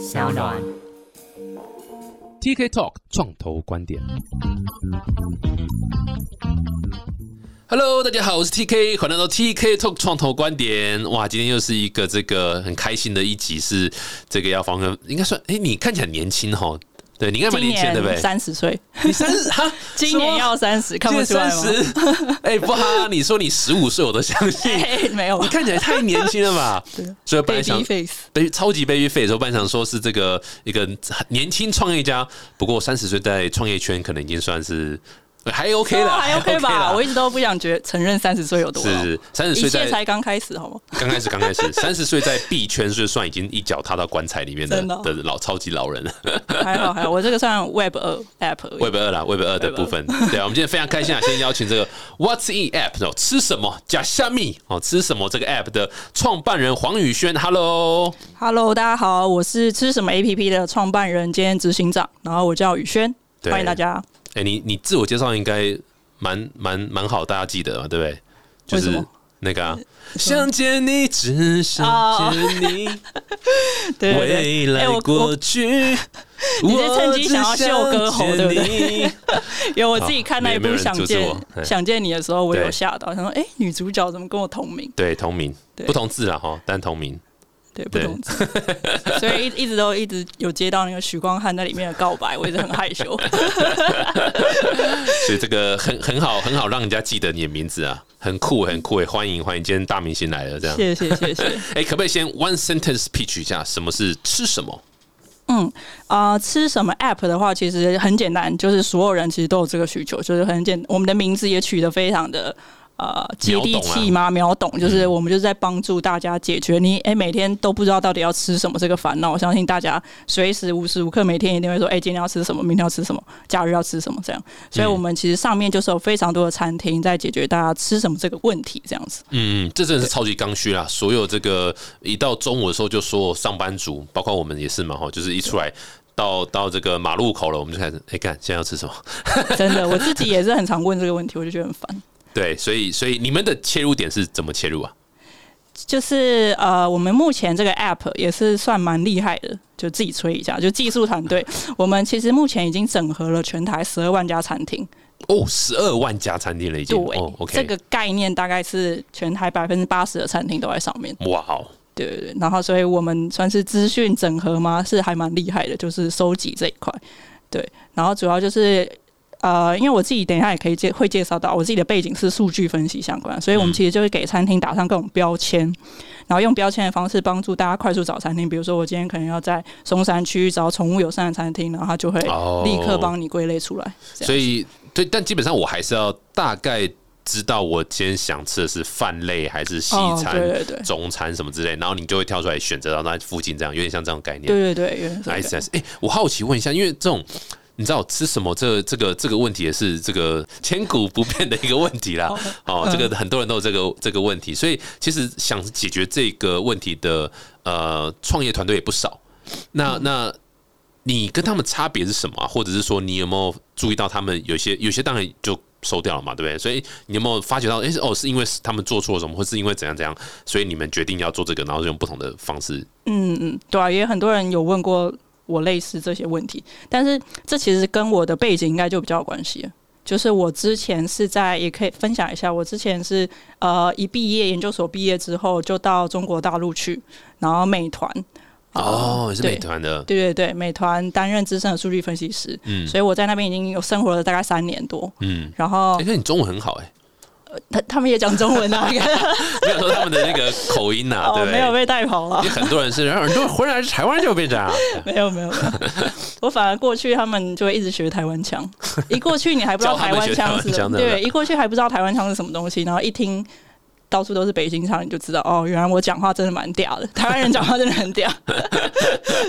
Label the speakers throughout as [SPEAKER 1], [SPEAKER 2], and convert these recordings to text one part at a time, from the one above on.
[SPEAKER 1] 小暖。
[SPEAKER 2] TK Talk 创投观点。Hello，大家好，我是 TK，欢迎来到 TK Talk 创投观点。哇，今天又是一个这个很开心的一集，是这个要访问，应该算，哎、你看起来很年轻哈，对你应该蛮
[SPEAKER 3] 今
[SPEAKER 2] 年轻的，对不
[SPEAKER 3] 年
[SPEAKER 2] 对？
[SPEAKER 3] 三十岁，
[SPEAKER 2] 你三十哈，
[SPEAKER 3] 今年要三十，看不出来吗？
[SPEAKER 2] 哎，不哈，你说你十五岁，我都相信。
[SPEAKER 3] 欸，没有
[SPEAKER 2] 你看起来太年轻了吧？所以本来想
[SPEAKER 3] ，baby
[SPEAKER 2] 悲超级 baby face，我本来想说是这个一个年轻创业家，不过三十岁在创业圈可能已经算是还 OK 了，
[SPEAKER 3] 还 OK 吧？
[SPEAKER 2] 啦
[SPEAKER 3] 我一直都不想觉承认三十岁有多老，
[SPEAKER 2] 是三十
[SPEAKER 3] 一
[SPEAKER 2] 岁
[SPEAKER 3] 才刚开始，好吗？
[SPEAKER 2] 刚开始刚开始，三十岁在币圈是算已经一脚踏到棺材里面的
[SPEAKER 3] 的
[SPEAKER 2] 老超级老人。了。
[SPEAKER 3] 还好还好，我这个算 Web 二 App
[SPEAKER 2] Web 二啦，Web 二的部分，对啊，我们今天非常开心啊，先邀请这个 What's in App 哦，吃什么？假虾米哦，吃什么这个 App 的创办人黄宇轩
[SPEAKER 3] ，Hello，Hello，大家好，我是吃什么 APP 的创办人兼执行长，然后我叫宇轩，
[SPEAKER 2] 对。
[SPEAKER 3] 欢迎大家。
[SPEAKER 2] 哎、你你自我介绍应该蛮蛮蛮好，大家记得嘛，对不对？就是那个、啊、想见你，只想见你，未来过
[SPEAKER 3] 我
[SPEAKER 2] 去，
[SPEAKER 3] 你是趁机想要秀歌喉对不对
[SPEAKER 2] 对？
[SPEAKER 3] 有 我自己看那一部《想见想见你》的时候，我有吓到，想说，哎，女主角怎么跟我同名？
[SPEAKER 2] 对，同名不同字了哈，但同名。
[SPEAKER 3] 对，不
[SPEAKER 2] 对
[SPEAKER 3] 同字，所以一 一直都一直有接到那个许光汉在里面的告白，我一直很害羞。
[SPEAKER 2] 所以这个很很好，很好让人家记得你的名字啊，很酷，很酷诶！欢迎欢迎，今天大明星来了，这样。
[SPEAKER 3] 谢谢谢谢。
[SPEAKER 2] 哎、可不可以先 one sentence pitch 一下，什么是吃什么？
[SPEAKER 3] 嗯啊、吃什么 app 的话，其实很简单，就是所有人其实都有这个需求，就是很简，我们的名字也取得非常的。呃，接地气吗？秒懂，就是我们就是在帮助大家解决你哎、每天都不知道到底要吃什么这个烦恼。我相信大家随时无时无刻每天一定会说，哎、今天要吃什么，明天要吃什么，假日要吃什么这样。所以我们其实上面就是有非常多的餐厅在解决大家吃什么这个问题，这样子。
[SPEAKER 2] 嗯，这真的是超级刚需啦！所有这个一到中午的时候，就所有上班族，包括我们也是嘛，哈，就是一出来到到这个马路口了，我们就开始哎，干、现在要吃什么？
[SPEAKER 3] 真的，我自己也是很常问这个问题，我就觉得很烦。
[SPEAKER 2] 对，所以所以你们的切入点是怎么切入啊？
[SPEAKER 3] 就是呃，我们目前这个 app 也是算蛮厉害的，就自己吹一下，就技术团队，我们其实目前已经整合了全台十二万家餐厅。
[SPEAKER 2] 哦，十二万家餐厅了已经，
[SPEAKER 3] 对，
[SPEAKER 2] 哦，OK，
[SPEAKER 3] 这个概念大概是全台百分之八十的餐厅都在上面。
[SPEAKER 2] 哇哦，
[SPEAKER 3] 对对对，然后所以我们算是资讯整合吗？是还蛮厉害的，就是收集这一块。对，然后主要就是呃，因为我自己等一下也可以介会介绍到，我自己的背景是数据分析相关，所以我们其实就会给餐厅打上各种标签，然后用标签的方式帮助大家快速找餐厅。比如说，我今天可能要在松山区找宠物友善的餐厅，然后它就会
[SPEAKER 2] 哦
[SPEAKER 3] 立刻帮你归类出来。
[SPEAKER 2] 所以对，但基本上我还是要大概知道我今天想吃的是饭类还是西
[SPEAKER 3] 哦
[SPEAKER 2] 餐、
[SPEAKER 3] 对对对
[SPEAKER 2] 中餐什么之类，然后你就会跳出来选择到那附近，这样有点像这种概念。
[SPEAKER 3] 对对对，原来是这
[SPEAKER 2] nice
[SPEAKER 3] 样
[SPEAKER 2] nice。哎、我好奇问一下，因为这种你知道吃什么？这这个这个问题也是这个千古不变的一个问题啦。哦，这个很多人都有这个这个问题，所以其实想解决这个问题的呃创业团队也不少。那那你跟他们差别是什么啊、或者是说你有没有注意到他们有些有些当然就收掉了嘛，对不对？所以你有没有发觉到，哎、哦，是因为他们做错了什么，或是因为怎样怎样，所以你们决定要做这个，然后用不同的方式。
[SPEAKER 3] 嗯嗯，对啊，也很多人有问过我类似这些问题，但是这其实跟我的背景应该就比较有关系了。就是我之前是在，也可以分享一下，我之前是呃一毕业研究所毕业之后就到中国大陆去，然后美团。呃
[SPEAKER 2] 哦，也是美团的，
[SPEAKER 3] 对对对，美团担任资深的数据分析师，
[SPEAKER 2] 嗯。
[SPEAKER 3] 所以我在那边已经有生活了大概三年多，
[SPEAKER 2] 嗯。
[SPEAKER 3] 然后
[SPEAKER 2] 哎、那你中文很好哎、
[SPEAKER 3] 他他们也讲中文啊，
[SPEAKER 2] 没有说他们的那个口音呐、对
[SPEAKER 3] 哦，
[SPEAKER 2] 不对？
[SPEAKER 3] 没有被带跑了。
[SPEAKER 2] 很多人是，然 后很多人回来台湾就被这样，
[SPEAKER 3] 没有没有。我反而过去他们就会一直学台湾腔，一过去你还不知道台湾腔是
[SPEAKER 2] 教他们学台湾腔对
[SPEAKER 3] 对，一过去还不知道台湾腔是什么东西，然后一听。到处都是北京腔，你就知道哦，原来我讲话真的蛮嗲的，台湾人讲话真的很嗲。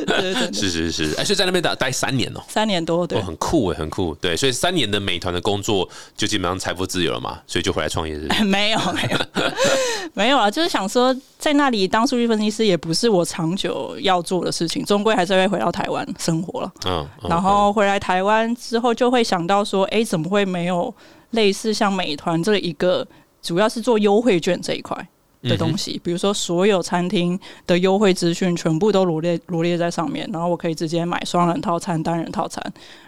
[SPEAKER 3] 对对对，
[SPEAKER 2] 是是是，哎，所以在那边待待三年哦、
[SPEAKER 3] 三年多，对。
[SPEAKER 2] 哦，，很酷哎，很酷，对，所以三年的美团的工作就基本上财富自由了嘛，所以就回来创业是不是？
[SPEAKER 3] 没 有没有。没有啊，就是想说在那里当数据分析师也不是我长久要做的事情，终归还是会回到台湾生活了。
[SPEAKER 2] 嗯，嗯。
[SPEAKER 3] 然后回来台湾之后，就会想到说，哎，怎么会没有类似像美团这一个主要是做优惠券这一块的东西，比如说所有餐厅的优惠资讯全部都罗列罗列在上面，然后我可以直接买双人套餐、单人套餐，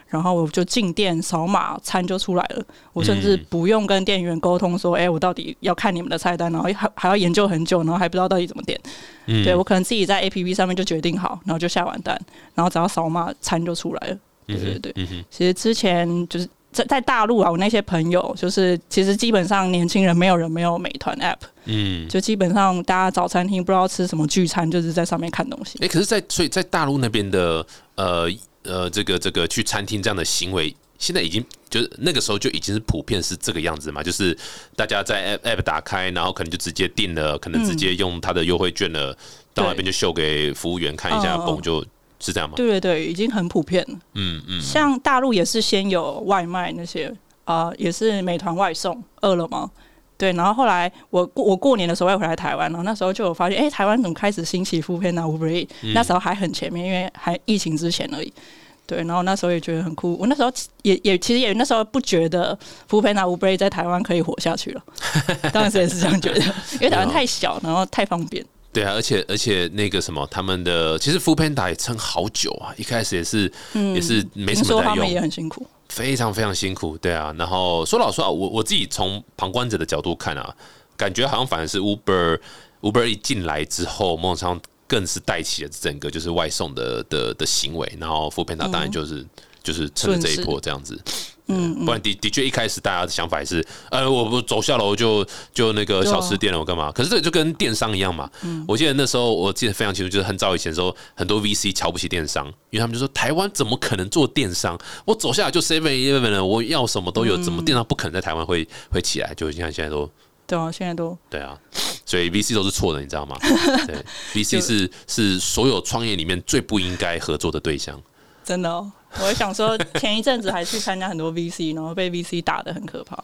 [SPEAKER 3] 然后我就进店扫码，餐就出来了。我甚至不用跟店员沟通说，哎，我到底要看你们的菜单，然后还还要研究很久，然后还不知道到底怎么点。对我可能自己在 A P P 上面就决定好，然后就下完单，然后只要扫码，餐就出来了。对对对，其实之前就是。在在大陆啊，我那些朋友就是，其实基本上年轻人没有人没有美团 App，嗯，就基本上大家早餐厅不知道吃什么聚餐，就是在上面看东西。
[SPEAKER 2] 哎，可是，在所以在大陆那边的呃呃，这个这个去餐厅这样的行为，现在已经就是那个时候就已经是普遍是这个样子嘛，就是大家在 App App 打开，然后可能就直接订了，可能直接用他的优惠券了，到那边就秀给服务员看一下，嘣就。是这样吗？
[SPEAKER 3] 对对对，已经很普遍了。嗯嗯，像大陆也是先有外卖那些啊，也是美团外送、饿了么。对，然后后来我过我过年的时候要回来台湾，然后那时候就有发现，哎，台湾怎么开始兴起付片啊？Uber e 那时候还很前面，因为还疫情之前而已。对，然后那时候也觉得很酷。我那时候也也其实也那时候不觉得付片啊 Uber e 在台湾可以活下去了。当时也是这样觉得，因为台湾太小，然后太方便。
[SPEAKER 2] 对啊，而且而且那个什么，他们的其实 f o o Panda 也撑好久啊，一开始也是嗯也是没什么在用，
[SPEAKER 3] 也很辛苦，
[SPEAKER 2] 非常非常辛苦。对啊，然后说老实话，我我自己从旁观者的角度看啊，感觉好像反而是 Uber Uber 一进来之后，孟常更是带起了整个就是外送的的的行为，然后 f o o Panda 当然就是就是趁着这一波这样子。嗯，不然的的确一开始大家的想法也是，呃，我不走下楼就就那个小吃店了，我干嘛？可是这就跟电商一样嘛。嗯，我记得那时候我记得非常清楚，就是很早以前的时候，很多 VC 瞧不起电商，因为他们就说台湾怎么可能做电商？我走下来就 Seven Eleven 了，我要什么都有，怎么电商不可能在台湾会会起来？就像现在都
[SPEAKER 3] 对啊，现在都
[SPEAKER 2] 对啊，所以 VC 都是错的，你知道吗？对，VC 是是所有创业里面最不应该合作的对象，
[SPEAKER 3] 真的哦。我想说，前一阵子还去参加很多 VC，然后被 VC 打的很可怕。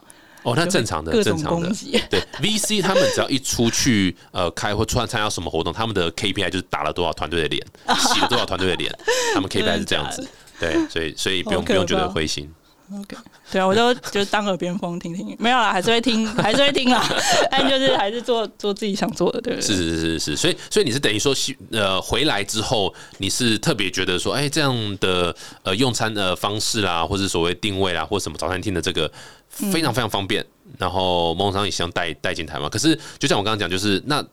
[SPEAKER 2] 哦，那正常的，正常的。对 VC，他们只要一出去呃开或突然参加什么活动，他们的 KPI 就是打了多少团队的脸，洗了多少团队的脸，他们 KPI 是这样子。对，所以所以不用不用觉得灰心。
[SPEAKER 3] OK，对啊，我就就当耳边风听听，没有啦，还是会听，还是会听啦，但就是还是做做自己想做的，对不对？
[SPEAKER 2] 是是是是，所以所以你是等于说，呃，回来之后，你是特别觉得说，哎，这样的呃用餐的方式啦，或者所谓定位啦，或什么早餐厅的这个非常非常方便，然后某种上也想带带进台嘛。可是就像我刚刚讲，就是那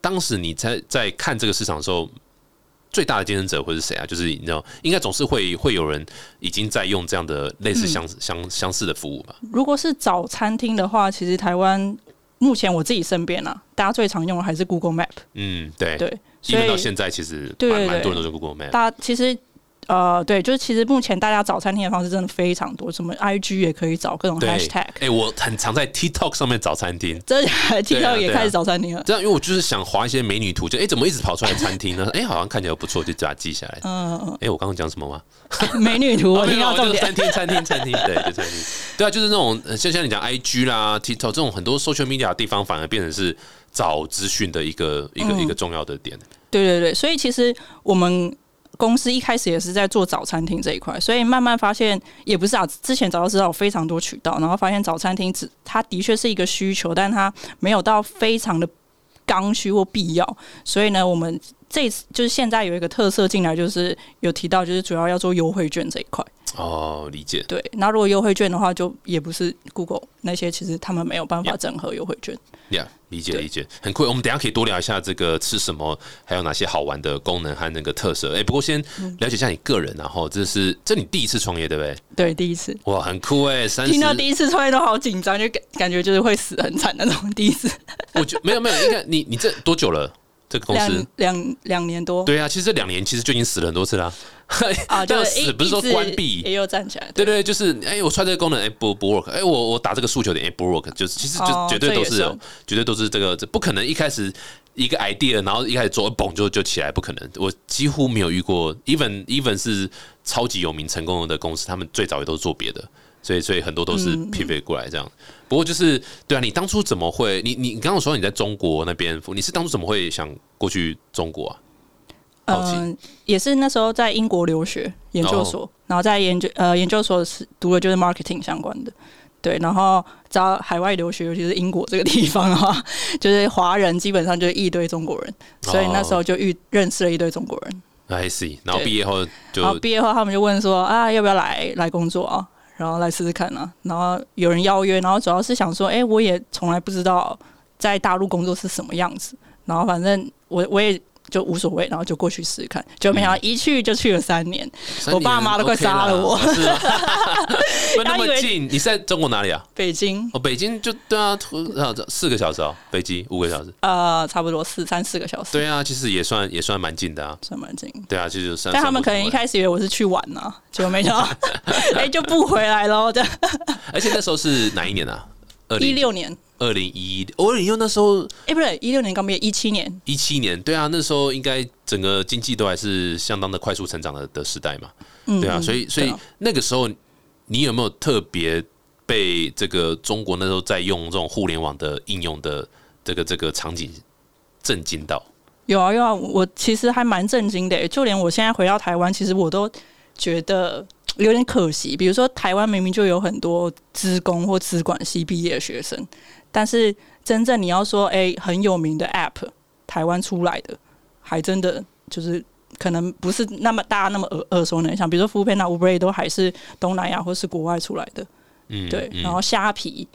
[SPEAKER 2] 当时你在在看这个市场的时候。最大的竞争者会是谁啊？就是你知道，应该总是会会有人已经在用这样的类似相相相似的服务吧。
[SPEAKER 3] 如果是找餐厅的话，其实台湾目前我自己身边啊，大家最常用的还是 Google Map。
[SPEAKER 2] 嗯，对
[SPEAKER 3] 对，
[SPEAKER 2] 因为到现在其实蛮蛮多人都用 Google Map。
[SPEAKER 3] 大家其实。呃，对，就是其实目前大家找餐厅的方式真的非常多，什么 IG 也可以找各种 Hashtag。
[SPEAKER 2] 哎，我很常在 TikTok 上面找餐厅，
[SPEAKER 3] 真的 TikTok 也开始找餐厅了。
[SPEAKER 2] 这样，因为我就是想划一些美女图，就哎，怎么一直跑出来餐厅呢？哎，好像看起来不错，就把它记下来。嗯嗯。哎，我刚刚讲什么吗？
[SPEAKER 3] 美女图，我听到
[SPEAKER 2] 重点。餐厅，餐厅，餐厅，对，就餐厅。对啊，就是那种像像你讲 IG 啦、TikTok 这种很多 social media 的地方，反而变成是找资讯的一个一个一个重要的点。
[SPEAKER 3] 对对对，所以其实我们。公司一开始也是在做早餐厅这一块，所以慢慢发现也不是啊。之前早就知道有非常多渠道，然后发现早餐厅只它的确是一个需求，但它没有到非常的刚需或必要。所以呢，我们这次就是现在有一个特色进来，就是有提到就是主要要做优惠券这一块。
[SPEAKER 2] 哦，理解。
[SPEAKER 3] 对，那如果优惠券的话，就也不是 Google 那些，其实他们没有办法整合优惠券。
[SPEAKER 2] Yeah，理解理解，很酷。我们等下可以多聊一下这个吃什么，还有哪些好玩的功能和那个特色。哎，不过先了解一下你个人，然后这是这你第一次创业对不对？
[SPEAKER 3] 对，第一次。
[SPEAKER 2] 哇，很酷哎！
[SPEAKER 3] 听到第一次创业都好紧张，就感感觉就是会死很惨那种。第一次，
[SPEAKER 2] 我觉没有没有，应该你你这多久了？这个公司
[SPEAKER 3] 两两年多，
[SPEAKER 2] 对啊，其实这两年其实就已经死了很多次了。啊，就死不是说关闭，
[SPEAKER 3] 也有站起来。
[SPEAKER 2] 对对，就是哎，我穿这个功能哎不不 work，哎我我打这个诉求点哎不 work，就是其实就绝对都是绝对都是这个，这不可能一开始一个 idea，然后一开始做嘣就就起来，不可能。我几乎没有遇过，even even 是超级有名成功的公司，他们最早也都是做别的。所以，所以很多都是 pivot 过来这样。不过，就是对啊，你当初怎么会？你你你刚刚说你在中国那边，你是当初怎么会想过去中国啊？
[SPEAKER 3] 嗯，也是那时候在英国留学研究所，然后在研究呃研究所是读的就是 marketing 相关的。对，然后找海外留学，尤其是英国这个地方的话，就是华人基本上就是一堆中国人，所以那时候就遇认识了一堆中国人。
[SPEAKER 2] I see，然后毕业后就，
[SPEAKER 3] 然后毕业后他们就问说啊，要不要来来工作啊？然后来试试看啊。然后有人邀约，然后主要是想说，哎，我也从来不知道在大陆工作是什么样子。然后反正我我也。就无所谓，然后就过去试试看，就没想到一去就去了三年，我爸妈都快杀了我。
[SPEAKER 2] 那么近，你是在中国哪里啊？
[SPEAKER 3] 北京。
[SPEAKER 2] 哦，北京就对啊，四个小时哦，飞机五个小时。
[SPEAKER 3] 呃，差不多四三四个小时。
[SPEAKER 2] 对啊，其实也算也算蛮近的啊，
[SPEAKER 3] 算蛮近。
[SPEAKER 2] 对啊，其实
[SPEAKER 3] 但他们可能一开始以为我是去玩呢，结果没想到，哎，就不回来了。这
[SPEAKER 2] 而且那时候是哪一年啊？
[SPEAKER 3] 一六年。
[SPEAKER 2] 二零一一，二零一六那时候，
[SPEAKER 3] 哎，不对，一六年刚毕业，一七年，
[SPEAKER 2] 一七年，对啊，那时候应该整个经济都还是相当的快速成长的的时代嘛，对啊，所以所以那个时候，你有没有特别被这个中国那时候在用这种互联网的应用的这个这个场景震惊到？
[SPEAKER 3] 有啊有啊，我其实还蛮震惊的，就连我现在回到台湾，其实我都觉得有点可惜。比如说，台湾明明就有很多资工或资管系毕业的学生。但是真正你要说，哎，很有名的 App，台湾出来的，还真的就是可能不是那么大家那么耳耳熟能详。比如说 n Uber 都还是东南亚或是国外出来的，嗯，对。然后虾皮，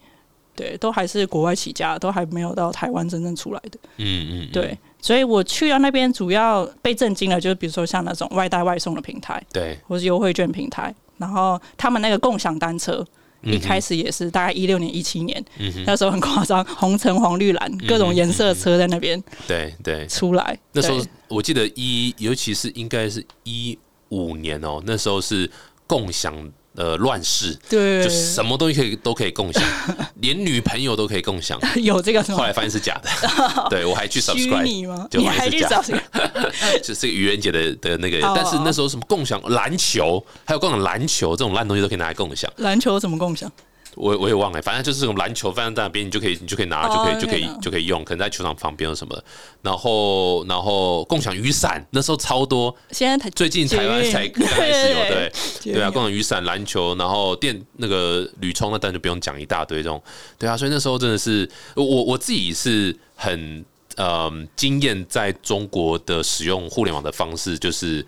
[SPEAKER 3] 对，都还是国外起家，都还没有到台湾真正出来的，嗯嗯，对。所以我去到那边，主要被震惊的，就是比如说像那种外带外送的平台，
[SPEAKER 2] 对，
[SPEAKER 3] 或是优惠券平台，然后他们那个共享单车。一开始也是大概一六年、一七年，那时候很夸张，红橙黄绿蓝各种颜色的车在那边，
[SPEAKER 2] 对对，
[SPEAKER 3] 出来。
[SPEAKER 2] 那时候我记得一，尤其是应该是一五年哦，那时候是共享。呃，乱世，
[SPEAKER 3] 对，
[SPEAKER 2] 就什么东西可以都可以共享，连女朋友都可以共享。
[SPEAKER 3] 有这个，
[SPEAKER 2] 后来发现是假的。对我还去 subscribe
[SPEAKER 3] 吗？你还是假的？
[SPEAKER 2] 就是愚人节的的那个，但是那时候什么共享篮球，还有共享篮球这种烂东西都可以拿来共享。
[SPEAKER 3] 篮球怎么共享？
[SPEAKER 2] 我我也忘了，反正就是这种篮球放在那边，你就可以你就可以拿，就可以就可以就可以用，可能在球场旁边什么。然后然后共享雨伞，那时候超多。
[SPEAKER 3] 现在
[SPEAKER 2] 最近台湾才开始有，对对啊，共享雨伞、篮球，然后电那个铝充，那当然就不用讲一大堆这种。对啊，所以那时候真的是我我自己是很嗯惊艳，在中国的使用互联网的方式，就是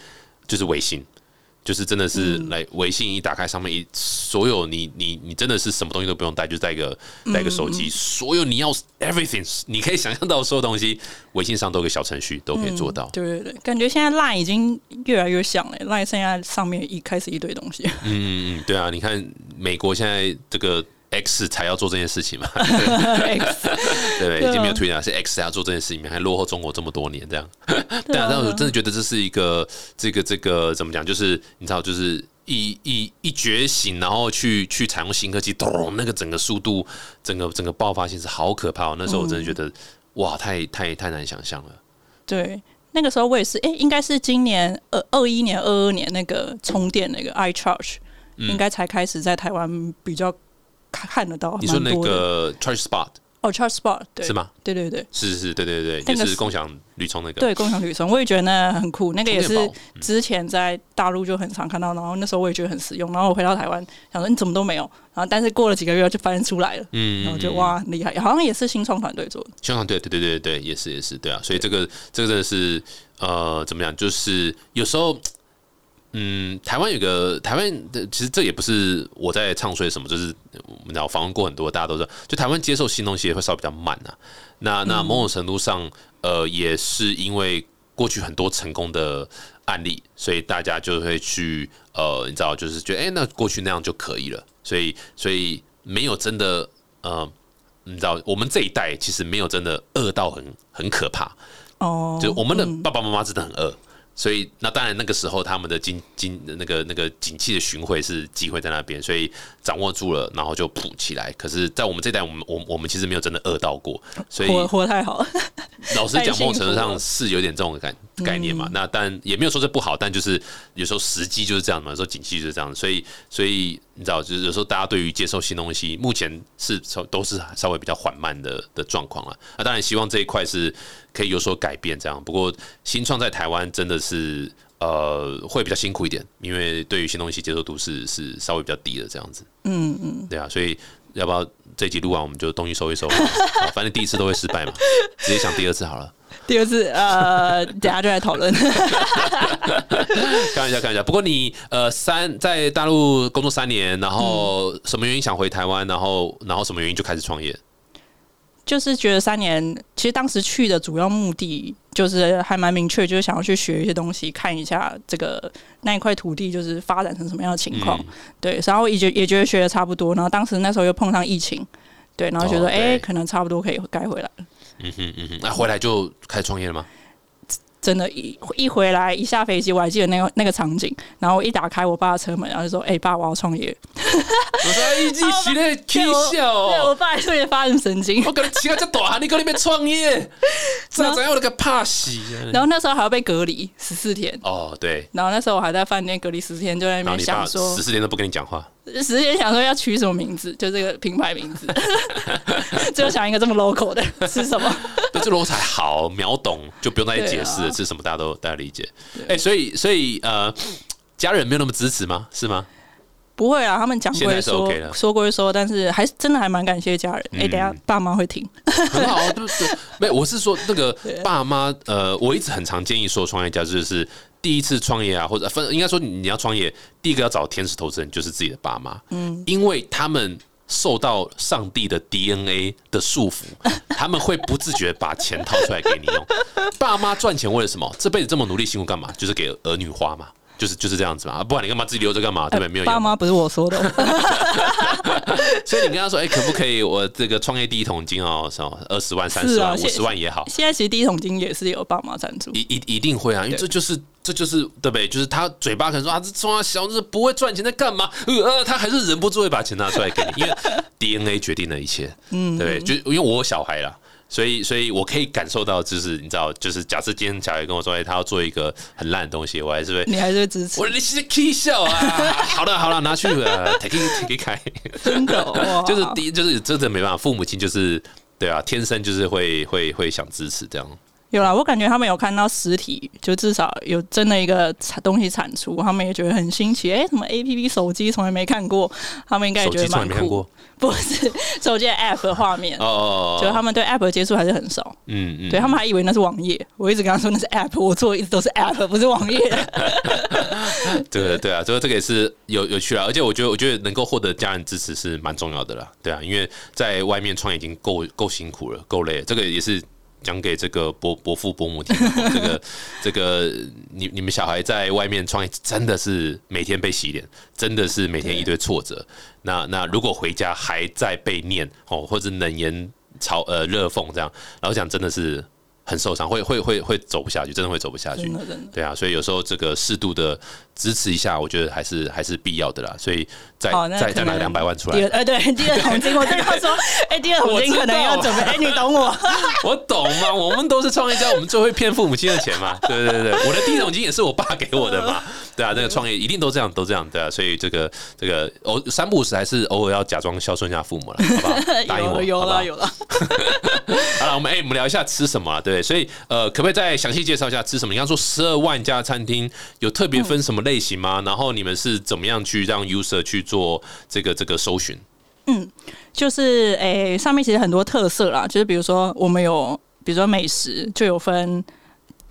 [SPEAKER 2] 就是微信。就是真的是来微信一打开上面一所有你你你真的是什么东西都不用带，就带个带个手机，所有你要 everything 你可以想象到所有东西，微信上都有个小程序都可以做到。
[SPEAKER 3] 对对对，感觉现在 line 已经越来越像了，line 现在上面一开始一堆东西。
[SPEAKER 2] 嗯嗯嗯，对啊，你看美国现在这个。X 才要做这件事情嘛？对对，已经没有推了，是 X 要做这件事情，还落后中国这么多年，这样。对啊，但我真的觉得这是一个，这个这个怎么讲？就是你知道，就是一一一觉醒，然后去去采用新科技，咚，那个整个速度，整个整个爆发性是好可怕。那时候我真的觉得，哇，太太太难想象了。
[SPEAKER 3] 对，那个时候我也是，哎，应该是今年二二一年、二二年那个充电那个 iCharge，应该才开始在台湾比较。看得到，
[SPEAKER 2] 你说那个 Charge Spot
[SPEAKER 3] 哦，Charge Spot 对
[SPEAKER 2] 是吗？
[SPEAKER 3] 对对对，
[SPEAKER 2] 是是是，对对对，就是共享旅充那个，
[SPEAKER 3] 对共享旅充，我也觉得那很酷。那个也是之前在大陆就很常看到，然后那时候我也觉得很实用。然后我回到台湾，想说你怎么都没有，然后但是过了几个月就发现出来了，嗯，然后就哇很厉害，好像也是新创团队做的。
[SPEAKER 2] 新创对对对对对，也是也是对啊，所以这个这个真的是呃怎么讲？就是有时候。嗯，台湾有个台湾的，其实这也不是我在唱衰什么，就是我们讲访问过很多，大家都知道，就台湾接受新东西会稍微比较慢啊。那那某种程度上，呃，也是因为过去很多成功的案例，所以大家就会去呃，你知道，就是觉得哎，那过去那样就可以了。所以所以没有真的呃，你知道，我们这一代其实没有真的饿到很很可怕哦，就我们的爸爸妈妈真的很饿。所以，那当然，那个时候他们的经经那个那个景气的巡回是机会在那边，所以掌握住了，然后就普起来。可是，在我们这代，我们我我们其实没有真的饿到过，所以
[SPEAKER 3] 活活太好。
[SPEAKER 2] 老实讲，某种程度上是有点这种感概念嘛。那但也没有说这不好，但就是有时候时机就是这样嘛，有时候景气就是这样。所以，所以你知道，就是有时候大家对于接受新东西，目前是稍都是稍微比较缓慢的的状况了。那当然，希望这一块是。可以有所改变，这样。不过新创在台湾真的是呃会比较辛苦一点，因为对于新东西接受度是是稍微比较低的这样子。嗯嗯，对啊，所以要不要这集录完我们就东西收一收？反正第一次都会失败嘛，直接想第二次好了。
[SPEAKER 3] 第二次，呃，等下就来讨论。
[SPEAKER 2] 开玩笑，开玩笑。不过你呃三在大陆工作三年，然后什么原因想回台湾？然后然后什么原因就开始创业？
[SPEAKER 3] 就是觉得三年，其实当时去的主要目的就是还蛮明确，就是想要去学一些东西，看一下这个那一块土地就是发展成什么样的情况。对，然后也觉也觉得学的差不多，然后当时那时候又碰上疫情，对，然后觉得哎，可能差不多可以该回来了。嗯
[SPEAKER 2] 哼嗯哼，那回来就开始创业了吗？
[SPEAKER 3] 真的，一一回来一下飞机，我还记得那个那个场景。然后我一打开我爸的车门，然后就说：“哎，爸，我要创业。”
[SPEAKER 2] 我说：“一记起来气笑。”
[SPEAKER 3] 对我爸特别发人神经。
[SPEAKER 2] 我跟你起来这大汉，你搁那边创业，怎怎样那个怕死？
[SPEAKER 3] 然后那时候还要被隔离十四天。
[SPEAKER 2] 哦，对。
[SPEAKER 3] 然后那时候我还在饭店隔离十四天，就在那边想说，
[SPEAKER 2] 十四天都不跟你讲话。
[SPEAKER 3] 十四天想说要取什么名字，就这个品牌名字，最后想一个这么 local 的 是什么？
[SPEAKER 2] 这 logo 才好，秒懂，就不用再解释是什么，大家都大家理解。哎，所以所以呃，家人没有那么支持吗？是吗？
[SPEAKER 3] 不会啊，他们讲过说说归说，但是还是真的还蛮感谢家人。哎，等下爸妈会听，
[SPEAKER 2] 很好，对不对？没，我是说那个 爸妈，呃，我一直很常建议说，创业家就是第一次创业啊，或者分应该说你要创业，第一个要找天使投资人就是自己的爸妈，嗯，因为他们。受到上帝的 DNA 的束缚，他们会不自觉把钱掏出来给你用。爸妈赚钱为了什么？这辈子这么努力辛苦干嘛？就是给儿女花嘛，就是就是这样子嘛。不然你干嘛自己留着干嘛？对不对？没有
[SPEAKER 3] 爸妈不是我说的。
[SPEAKER 2] 所以你跟他说，哎，可不可以？我这个创业第一桶金哦，什么二十万、三十万、五十万也好。
[SPEAKER 3] 现在其实第一桶金也是有爸妈赞助，
[SPEAKER 2] 一一一定会啊，因为这就是。这就是对不对？就是他嘴巴可能说啊，这从小就是不会赚钱，在干嘛？呃，他还是忍不住会把钱拿出来给你，因为 DNA 决定了一切，嗯，对不对？就因为我有小孩啦，所以，所以我可以感受到，就是你知道，就是假设今天小孩跟我说，哎，他要做一个很烂的东西，我还是会，
[SPEAKER 3] 你还是会支持？
[SPEAKER 2] 我你是可以笑啊！好了好了，拿去了，take take 开，
[SPEAKER 3] 真的，
[SPEAKER 2] 就是第一，就是真的没办法，父母亲就是对啊，天生就是会会会想支持这样。
[SPEAKER 3] 有啦，我感觉他们有看到实体，就至少有真的一个产东西产出，他们也觉得很新奇。哎，什么 A P P 手机从来没看过，他们应该也觉得蛮酷。不是手机 App 的画面哦哦哦，就他们对 App 的接触还是很少。嗯嗯，对他们还以为那是网页。我一直跟他说那是 App，我做一直都是 App，不是网页。
[SPEAKER 2] 对对啊，所以这个也是有有趣啊。而且我觉得，我觉得能够获得家人支持是蛮重要的啦。对啊，因为在外面创业已经够够辛苦了，够累，这个也是。讲给这个伯伯父伯母听，这个 这个你你们小孩在外面创业，真的是每天被洗脸，真的是每天一堆挫折。那那如果回家还在被念哦，或者冷言嘲呃热讽这样，然后讲真的是。很受伤，会会会会走不下去，真的会走不下去。对啊，所以有时候这个适度的支持一下，我觉得还是还是必要的啦。所以再再再拿两百万出来，
[SPEAKER 3] 呃，对，第二 桶金，我正要说，哎，第二桶金可能要准备，哎，你懂我，
[SPEAKER 2] 我懂嘛，我们都是创业家，我们最会骗父母亲的钱嘛。对对对，我的第一桶金也是我爸给我的嘛。对啊，这个创业一定都这样，都这样，对啊。所以这个这个偶三不五时还是偶尔要假装孝顺一下父母了，好不好？答应我，
[SPEAKER 3] 有了有了。
[SPEAKER 2] 好了，我们哎，我们聊一下吃什么啊？对。所以，呃，可不可以再详细介绍一下吃什么？你刚说十二万家餐厅有特别分什么类型吗？然后你们是怎么样去让 user 去做这个这个搜寻？
[SPEAKER 3] 嗯，就是诶，上面其实很多特色啦，就是比如说我们有，比如说美食就有分。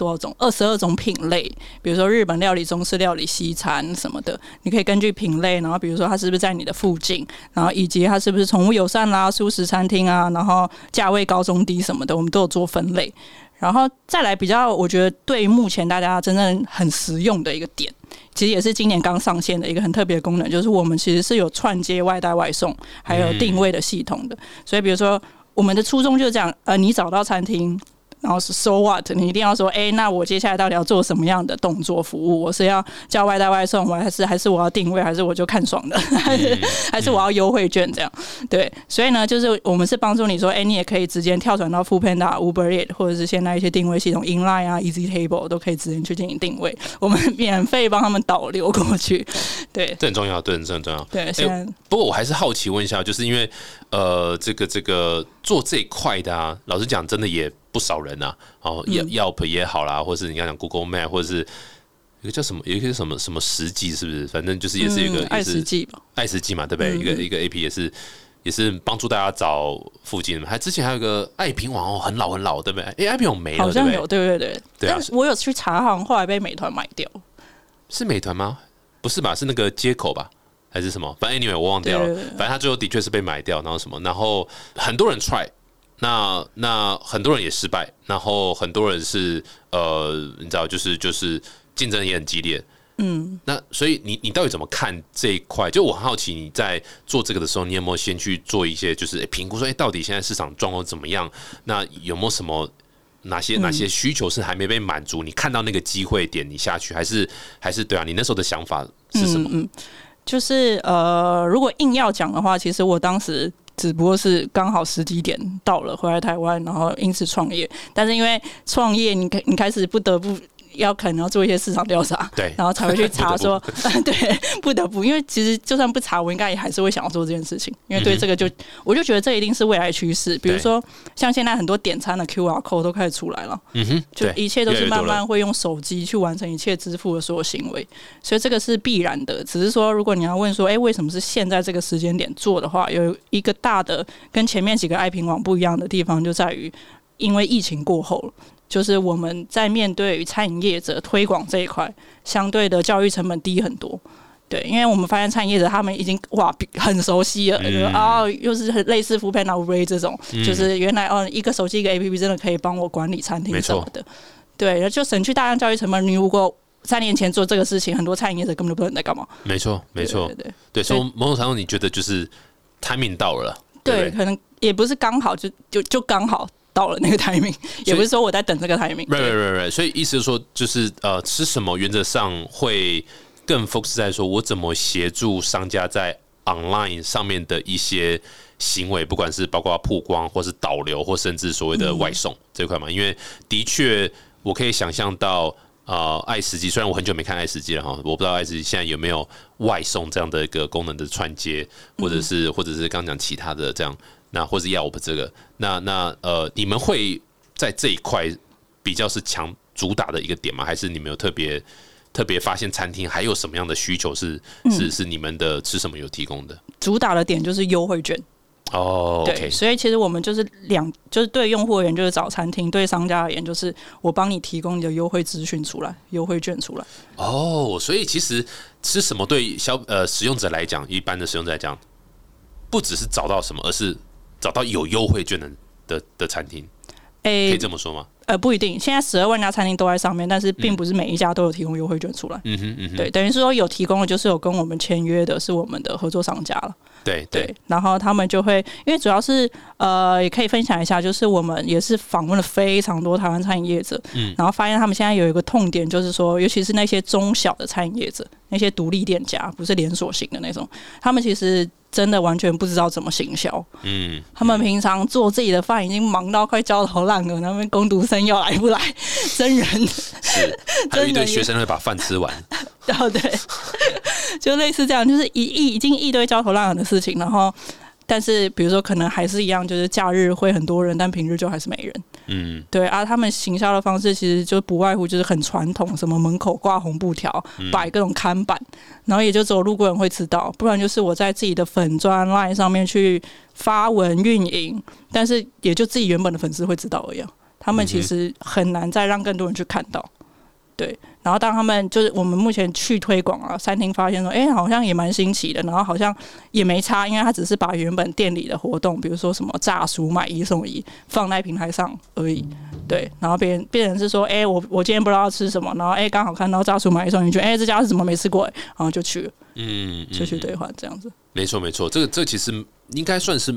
[SPEAKER 3] 多少种？二十二种品类，比如说日本料理、中式料理、西餐什么的，你可以根据品类，然后比如说它是不是在你的附近，然后以及它是不是宠物友善啦、素食餐厅啊，然后价位高中低什么的，我们都有做分类。然后再来比较，我觉得对目前大家真正很实用的一个点，其实也是今年刚上线的一个很特别的功能，就是我们其实是有串接外带外送，还有定位的系统的。所以比如说我们的初衷就是这样，呃，你找到餐厅。然后是 so what？你一定要说，哎，那我接下来到底要做什么样的动作服务？我是要叫外带外送，我还是还是我要定位，还是我就看爽的，还是还是我要优惠券这样？对，所以呢，就是我们是帮助你说，哎，你也可以直接跳转到 Food Panda、Uber Eats，或者是现在一些定位系统，Inline 啊、Easy Table 都可以直接去进行定位，我们免费帮他们导流过去。对，
[SPEAKER 2] 这很重要，对，这很重要。
[SPEAKER 3] 对，现在
[SPEAKER 2] 不过我还是好奇问一下，就是因为呃，这个这个做这一块的啊，老实讲，真的也。不少人呐，哦，Yelp 也好啦，或者是你刚讲 Google Map，或者是一个叫什么，有一个什么什么实际，是不是？反正就是也是一个
[SPEAKER 3] 爱实际吧，
[SPEAKER 2] 爱实际嘛，对不对？一个一个 A P 也是也是帮助大家找附近的。还之前还有个爱平网哦，很老很老，对不对？哎，爱平网没了，
[SPEAKER 3] 好像有，对对对。
[SPEAKER 2] 对啊，
[SPEAKER 3] 我有去查，好像后来被美团买掉。
[SPEAKER 2] 是美团吗？不是吧？是那个接口吧？还是什么？反正 anyway 我忘掉了。反正他最后的确是被买掉，然后什么？然后很多人 try，那那很多人也失败，然后很多人是呃，你知道，就是就是竞争也很激烈。嗯，那所以你你到底怎么看这一块？就我很好奇，你在做这个的时候，你有没有先去做一些就是评估，说哎，到底现在市场状况怎么样？那有没有什么哪些哪些需求是还没被满足？你看到那个机会点，你下去还是还是对啊？你那时候的想法是什么？
[SPEAKER 3] 嗯，就是呃，如果硬要讲的话，其实我当时只不过是刚好时机点到了，回来台湾，然后因此创业。但是因为创业，你开你开始不得不。要可能要做一些市场调查，
[SPEAKER 2] 对，
[SPEAKER 3] 然后才会去查说，对，不得不，因为其实就算不查，我应该也还是会想要做这件事情，因为对这个就我就觉得这一定是未来趋势。比如说像现在很多点餐的 QR code 都开始出来了，嗯哼，就一切都是慢慢会用手机去完成一切支付的所有行为，所以这个是必然的。只是说，如果你要问说，哎，为什么是现在这个时间点做的话，有一个大的跟前面几个爱平网不一样的地方，就在于因为疫情过后了。就是我们在面对于餐饮业者推广这一块，相对的教育成本低很多。对，因为我们发现餐饮业者他们已经哇很熟悉了，哦，又是很类似 Food Panda、Uber 这种，就是原来哦一个手机一个 APP 真的可以帮我管理餐厅什么的。对，然后就省去大量教育成本。你如果三年前做这个事情，很多餐饮业者根本就不知道在干嘛。
[SPEAKER 2] 没错，没错，对对对。所以某种程度，你觉得就是 timing 到了？
[SPEAKER 3] 对，可能也不是刚好，就就就刚好。到了那个台名，也不是说我在等这个台名。
[SPEAKER 2] 对对对对，所以意思是说，就是呃，吃什么原则上会更 focus 在说我怎么协助商家在 online 上面的一些行为，不管是包括曝光，或是导流，或甚至所谓的外送这块嘛。因为的确，我可以想象到，呃，爱食机虽然我很久没看爱食机了哈，我不知道爱食机现在有没有外送这样的一个功能的串接，或者是或者是刚讲其他的这样。那或者要我们这个，那那呃，你们会在这一块比较是强主打的一个点吗？还是你们有特别特别发现餐厅还有什么样的需求是是是你们的吃什么有提供的？
[SPEAKER 3] 主打的点就是优惠券
[SPEAKER 2] 哦，
[SPEAKER 3] 对，所以其实我们就是两，就是对用户而言就是找餐厅，对商家而言就是我帮你提供你的优惠资讯出来，优惠券出来。
[SPEAKER 2] 哦，所以其实吃什么对消呃使用者来讲，一般的使用者来讲，不只是找到什么，而是找到有优惠券的的的餐厅，诶可以这么说吗？
[SPEAKER 3] 呃，不一定。现在十二万家餐厅都在上面，但是并不是每一家都有提供优惠券出来。嗯哼，嗯哼，对，等于是说有提供的，就是有跟我们签约的，是我们的合作商家了。
[SPEAKER 2] 对对，
[SPEAKER 3] 然后他们就会，因为主要是呃，也可以分享一下，就是我们也是访问了非常多台湾餐饮业者，嗯，然后发现他们现在有一个痛点，就是说，尤其是那些中小的餐饮业者，那些独立店家，不是连锁型的那种，他们其实。真的完全不知道怎么行销。嗯，他们平常做自己的饭已经忙到快焦头烂额，那边工读生要来不来？真人
[SPEAKER 2] 是，还有一堆学生会把饭吃完。
[SPEAKER 3] 对 对，就类似这样，就是一一已经一堆焦头烂额的事情，然后。但是，比如说，可能还是一样，就是假日会很多人，但平日就还是没人。嗯，对啊，他们行销的方式其实就不外乎就是很传统，什么门口挂红布条，摆各种看板，然后也就只有路过人会知道，不然就是我在自己的粉砖 line 上面去发文运营，但是也就自己原本的粉丝会知道而已。他们其实很难再让更多人去看到。对，然后当他们就是我们目前去推广啊，餐厅发现说，哎，好像也蛮新奇的，然后好像也没差，因为他只是把原本店里的活动，比如说什么炸薯买一送一，放在平台上而已。对，然后别人别人是说，哎，我我今天不知道吃什么，然后哎，刚好看到炸薯买一送一，觉得哎，这家是怎么没吃过？然后就去了，嗯，就去兑换这样子。
[SPEAKER 2] 没错，没错，这个这其实应该算是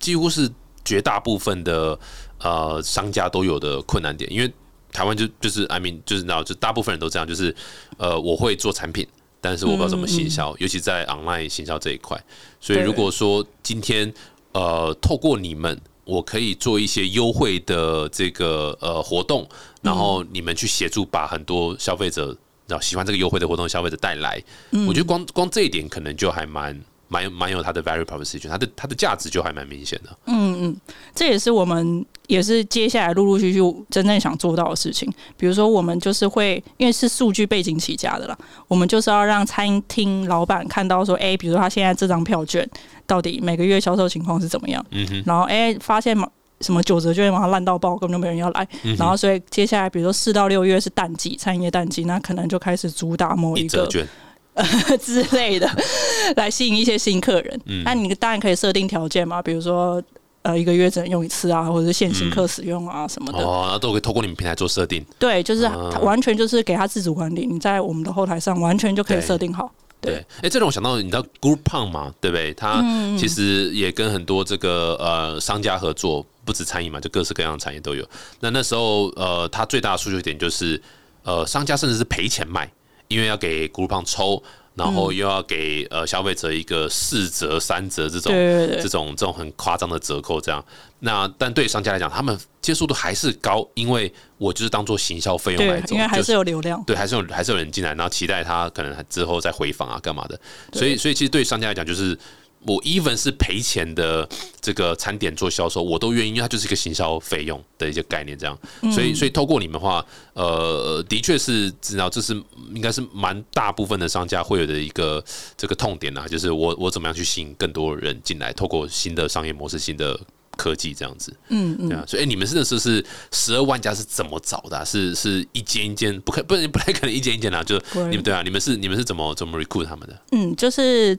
[SPEAKER 2] 几乎是绝大部分的呃商家都有的困难点，因为。台湾就就是，I mean，就是知道，就大部分人都这样，就是，呃，我会做产品，但是我不知道怎么行销，尤其在 online 行销这一块。所以如果说今天，呃，透过你们，我可以做一些优惠的这个呃活动，然后你们去协助把很多消费者，然后喜欢这个优惠的活动消费者带来，我觉得光光这一点可能就还蛮蛮有蛮有它的 value proposition，它的它的价值就还蛮明显的。
[SPEAKER 3] 嗯嗯，这也是我们也是接下来陆陆续续真正想做到的事情。比如说，我们就是会因为是数据背景起家的啦，我们就是要让餐厅老板看到说，哎，比如说他现在这张票券到底每个月销售情况是怎么样，嗯哼，然后哎发现嘛。什么九折券嘛，烂到爆，根本就没人要来。然后所以接下来，比如说四到六月是淡季，餐饮业淡季，那可能就开始主打某一个 之类的，来吸引一些新客人。那你当然可以设定条件嘛，比如说呃一个月只能用一次啊，或者是限新客使用啊什么的。
[SPEAKER 2] 哦，都可以透过你们平台做设定。
[SPEAKER 3] 对，就是完全就是给他自主管理，你在我们的后台上完全就可以设定好。
[SPEAKER 2] 对，哎，这让我想到，你知道 Groupon 嘛？对不对？他其实也跟很多这个呃商家合作，不止餐饮嘛，就各式各样的产业都有。那那时候呃，他最大的诉求点就是，呃，商家甚至是赔钱卖，因为要给 Groupon 抽。然后又要给呃消费者一个四折、三折这种这种这种很夸张的折扣，这样。那但对商家来讲，他们接受度还是高，因为我就是当做行销费用来
[SPEAKER 3] 做，因为还是有流量，
[SPEAKER 2] 对，还是有还是有人进来，然后期待他可能之后再回访啊，干嘛的。所以所以其实对商家来讲，就是。我 even 是赔钱的这个餐点做销售，我都愿意，因为它就是一个行销费用的一些概念，这样。所以，所以透过你们的话，呃，的确是知道这是应该是蛮大部分的商家会有的一个这个痛点啊，就是我我怎么样去吸引更多人进来，透过新的商业模式、新的科技这样子。嗯嗯。所以，哎，你们真的是是十二万家是怎么找的？是是一间一间不可不不太可能一间一间啊？就你们对啊？你们是你们是怎么怎么 recruit 他们的？
[SPEAKER 3] 嗯，就是。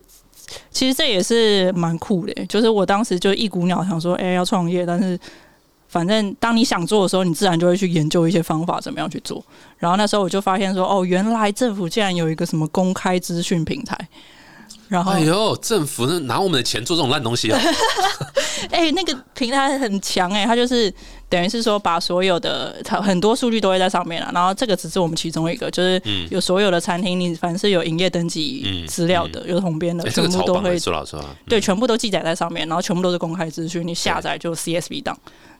[SPEAKER 3] 其实这也是蛮酷的，就是我当时就一股脑想说，哎，要创业，但是反正当你想做的时候，你自然就会去研究一些方法，怎么样去做。然后那时候我就发现说，哦，原来政府竟然有一个什么公开资讯平台。然后，
[SPEAKER 2] 哎呦，政府拿我们的钱做这种烂东西啊！
[SPEAKER 3] 哎，那个平台很强哎，它就是等于是说把所有的它很多数据都会在上面了。然后这个只是我们其中一个，就是有所有的餐厅，你凡是有营业登记资料的，有统编的，全部都会
[SPEAKER 2] 说老实话，
[SPEAKER 3] 对，全部都记载在上面，然后全部都是公开资讯，你下载就 CSV 档。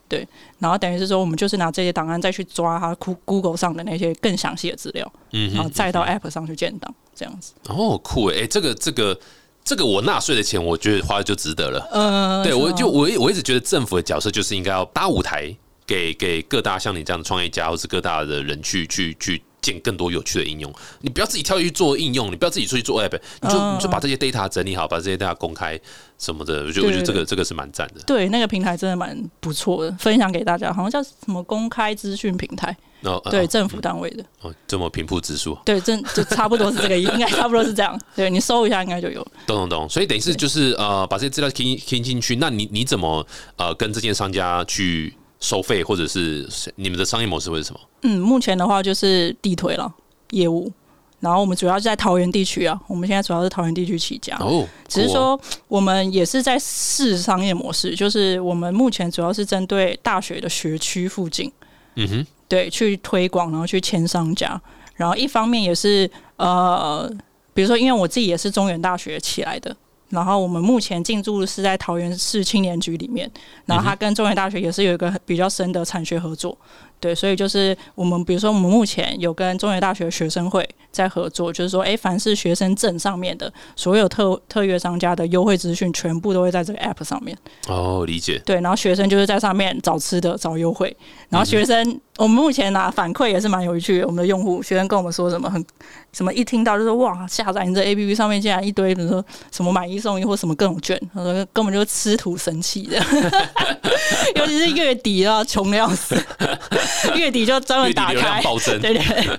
[SPEAKER 3] 对，然后等于是说，我们就是拿这些档案再去抓它 Google 上的那些更详细的资料，嗯，然后再到 App 上去建档，这样子。
[SPEAKER 2] 哦，酷诶，这个这个这个，我纳税的钱，我觉得花的就值得了。嗯，对我就我我一直觉得政府的角色就是应该要搭舞台，给给各大像你这样的创业家，或是各大的人去去去。建更多有趣的应用，你不要自己跳去做应用，你不要自己出去做 app，你就你就把这些 data 整理好，把这些 data 公开什么的，我觉得我觉得这个这个是蛮赞的。
[SPEAKER 3] 对，那个平台真的蛮不错的，分享给大家，好像叫什么公开资讯平台，哦，对，政府单位的，
[SPEAKER 2] 哦，这么平铺直述，
[SPEAKER 3] 对，这就差不多是这个，应该差不多是这样。对你搜一下，应该就有。
[SPEAKER 2] 懂懂懂，所以等于是就是呃，把这些资料听听进去，那你你怎么呃跟这间商家去收费，或者是你们的商业模式会是什么？
[SPEAKER 3] 嗯，目前的话就是地推了。业务，然后我们主要是在桃园地区啊，我们现在主要是桃园地区起家。哦，只是说我们也是在试商业模式，就是我们目前主要是针对大学的学区附近，嗯哼，对，去推广，然后去签商家，然后一方面也是呃，比如说，因为我自己也是中原大学起来的。然后我们目前进驻是在桃园市青年局里面，然后它跟中原大学也是有一个比较深的产学合作，对，所以就是我们比如说我们目前有跟中原大学学生会在合作，就是说，哎，凡是学生证上面的所有特特约商家的优惠资讯，全部都会在这个 app 上面。
[SPEAKER 2] 哦，理解。
[SPEAKER 3] 对，然后学生就是在上面找吃的、找优惠，然后学生。我们目前拿反馈也是蛮有趣的。我们的用户学生跟我们说什么很什么，一听到就说哇，下载你这 A P P 上面竟然一堆，比如说什么买一送一或什么各种券，他说根本就是吃土神器的。尤其是月底啊，穷的要死，月底就专门打开，对对，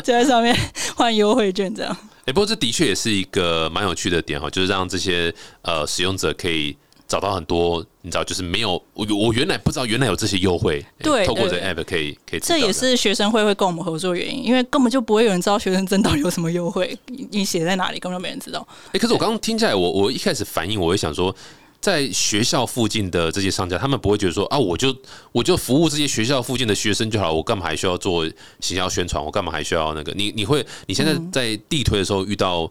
[SPEAKER 3] 就在上面换优惠券这样。
[SPEAKER 2] 哎，不过这的确也是一个蛮有趣的点哈，就是让这些呃使用者可以。找到很多，你知道，就是没有我，我原来不知道原来有这些优惠，
[SPEAKER 3] 对，
[SPEAKER 2] 透过这 app 可以可以。
[SPEAKER 3] 这也是学生会会跟我们合作原因，因为根本就不会有人知道学生证到底有什么优惠，你写在哪里，根本就没人知道。
[SPEAKER 2] 哎，可是我刚刚听起来，我我一开始反应，我会想说，在学校附近的这些商家，他们不会觉得说啊，我就我就服务这些学校附近的学生就好了，我干嘛还需要做行销宣传？我干嘛还需要那个？你你会你现在在地推的时候遇到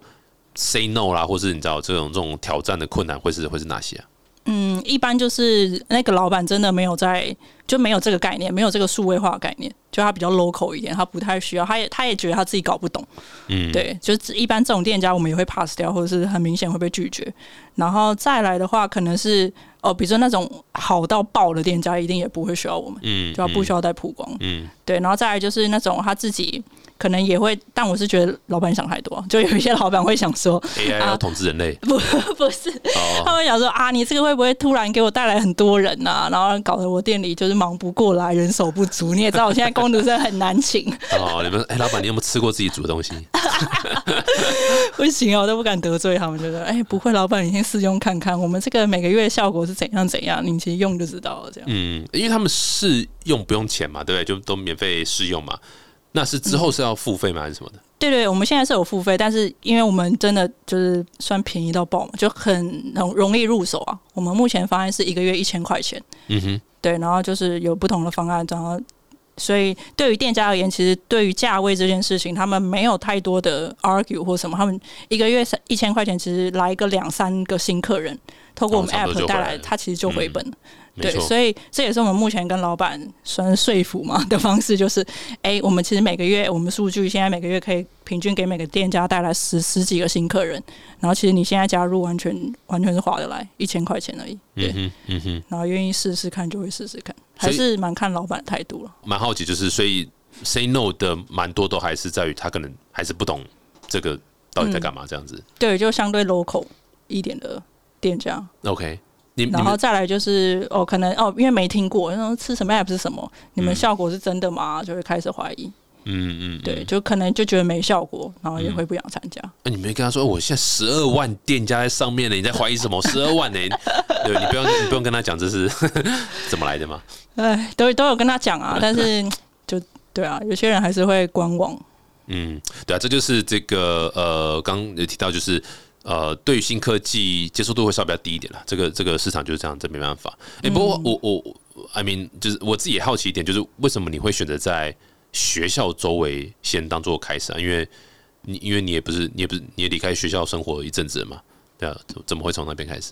[SPEAKER 2] say no 啦，或是你知道这种这种挑战的困难会是会是哪些啊？
[SPEAKER 3] 嗯，一般就是那个老板真的没有在，就没有这个概念，没有这个数位化概念，就他比较 local 一点，他不太需要，他也他也觉得他自己搞不懂，嗯，对，就是一般这种店家我们也会 pass 掉，或者是很明显会被拒绝。然后再来的话，可能是哦，比如说那种好到爆的店家，一定也不会需要我们，嗯，就要不需要再曝光，嗯，对。然后再来就是那种他自己。可能也会，但我是觉得老板想太多，就有一些老板会想说
[SPEAKER 2] ，AI 要统治人类，
[SPEAKER 3] 不 不是，他会想说啊，你这个会不会突然给我带来很多人呐？然后搞得我店里就是忙不过来，人手不足。你也知道，我现在工读生很难请。
[SPEAKER 2] 哦，你们哎，老板，你有没有吃过自己煮的东西？
[SPEAKER 3] 不行哦，我都不敢得罪他们，觉得哎，不会，老板，你先试用看看，我们这个每个月效果是怎样怎样，你其实用就知道了。这样，
[SPEAKER 2] 嗯，因为他们试用不用钱嘛，对不对？就都免费试用嘛。那是之后是要付费吗？还是什么的？
[SPEAKER 3] 对对，我们现在是有付费，但是因为我们真的就是算便宜到爆嘛，就很容容易入手啊。我们目前方案是一个月一千块钱，嗯哼，对，然后就是有不同的方案，然后所以对于店家而言，其实对于价位这件事情，他们没有太多的 argue 或什么，他们一个月一千块钱，其实来个两三个新客人，透过我们 app 带来，它其实就回本了。对，所以这也是我们目前跟老板算说服嘛 的方式，就是，哎，我们其实每个月我们数据现在每个月可以平均给每个店家带来十十几个新客人，然后其实你现在加入完全完全是划得来，一千块钱而已，对，嗯哼，然后愿意试试看就会试试看，还是蛮看老板态度了。
[SPEAKER 2] 蛮好奇，就是所以 say no 的蛮多都还是在于他可能还是不懂这个到底在干嘛这样子。
[SPEAKER 3] 对，就相对 local 一点的店家。
[SPEAKER 2] OK 你。
[SPEAKER 3] 然后再来就是哦，可能哦，因为没听过，然后吃什么 app 是什么，你们效果是真的吗？就会开始怀疑。嗯嗯，对，就可能就觉得没效果，然后也会不想参加。
[SPEAKER 2] 那你没跟他说，我现在十二万店家在上面呢，你在怀疑什么？十二万呢？对，你不用你不用跟他讲这是 怎么来的吗？
[SPEAKER 3] 哎，都都有跟他讲啊，但是就对啊，有些人还是会观望。
[SPEAKER 2] 嗯，对啊，这就是这个呃，刚有提到就是。呃，对于新科技接受度会稍微比较低一点了，这个这个市场就是这样，这没办法。哎，不过我我，I mean，就是我自己也好奇一点，就是为什么你会选择在学校周围先当做开始啊？因为你因为你也不是你也不是你也离开学校生活一阵子了嘛，对啊，怎么会从那边开始？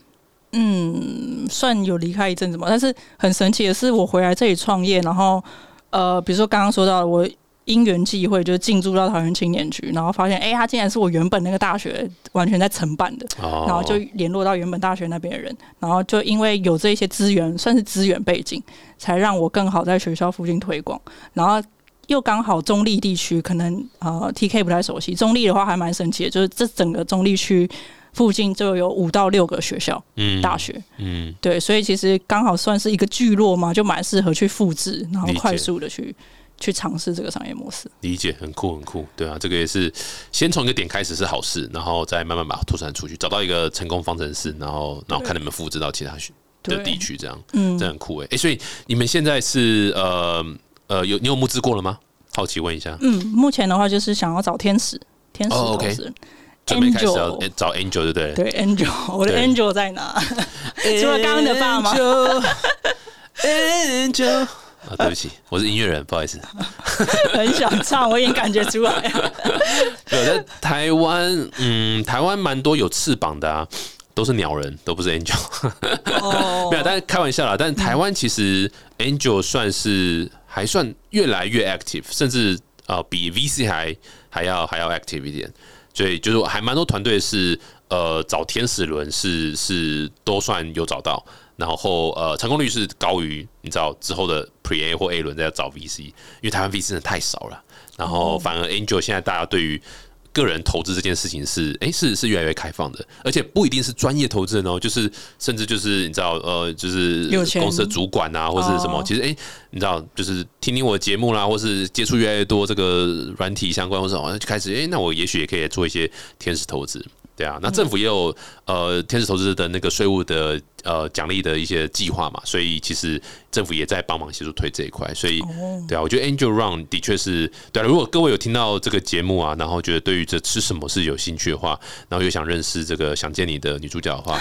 [SPEAKER 3] 嗯，算有离开一阵子嘛，但是很神奇的是，我回来这里创业，然后呃，比如说刚刚说到我。因缘际会，就进驻到桃园青年局，然后发现，哎，他竟然是我原本那个大学完全在承办的，然后就联络到原本大学那边的人，然后就因为有这些资源，算是资源背景，才让我更好在学校附近推广，然后又刚好中立地区，可能呃 T K 不太熟悉，中立的话还蛮神奇的，就是这整个中立区附近就有五到六个学校，嗯，大学，嗯，对，所以其实刚好算是一个聚落嘛，就蛮适合去复制，然后快速的去。去尝试这个商业模式，
[SPEAKER 2] 理解很酷很酷，对啊，这个也是先从一个点开始是好事，然后再慢慢把它拓展出去，找到一个成功方程式，然后然后看能不能复制到其他的地区，这样，嗯，这很酷哎，哎，所以你们现在是呃呃有你有募资过了吗？好奇问一下，
[SPEAKER 3] 嗯，目前的话就是想要找天使，天使
[SPEAKER 2] ，OK，准备开始要找 Angel 对不对？
[SPEAKER 3] 对，Angel，我的 Angel 在哪？除了刚刚的爸吗
[SPEAKER 2] ？Angel。啊，对不起，我是音乐人，不好意思。
[SPEAKER 3] 很想唱，我已经感觉出来了。
[SPEAKER 2] 有在台湾，嗯，台湾蛮多有翅膀的啊，都是鸟人，都不是 angel。哦，没有，但是开玩笑啦。但是台湾其实 angel 算是还算越来越 active，甚至啊比 VC 还还要还要 active 一点。所以就是还蛮多团队是呃找天使轮是是都算有找到。然后呃，成功率是高于你知道之后的 Pre A 或 A 轮在找 VC，因为台湾 VC 真的太少了。然后反而 Angel 现在大家对于个人投资这件事情是哎是是越来越开放的，而且不一定是专业投资人哦，就是甚至就是你知道呃就是公司的主管啊或是什么，其实哎你知道就是听听我的节目啦，或是接触越来越多这个软体相关或者什么，就开始哎那我也许也可以做一些天使投资。对啊，那政府也有呃天使投资的那个税务的呃奖励的一些计划嘛，所以其实政府也在帮忙协助推这一块，所以对啊，我觉得 Angel Run 的确是对啊。如果各位有听到这个节目啊，然后觉得对于这吃什么是有兴趣的话，然后又想认识这个想见你的女主角的话，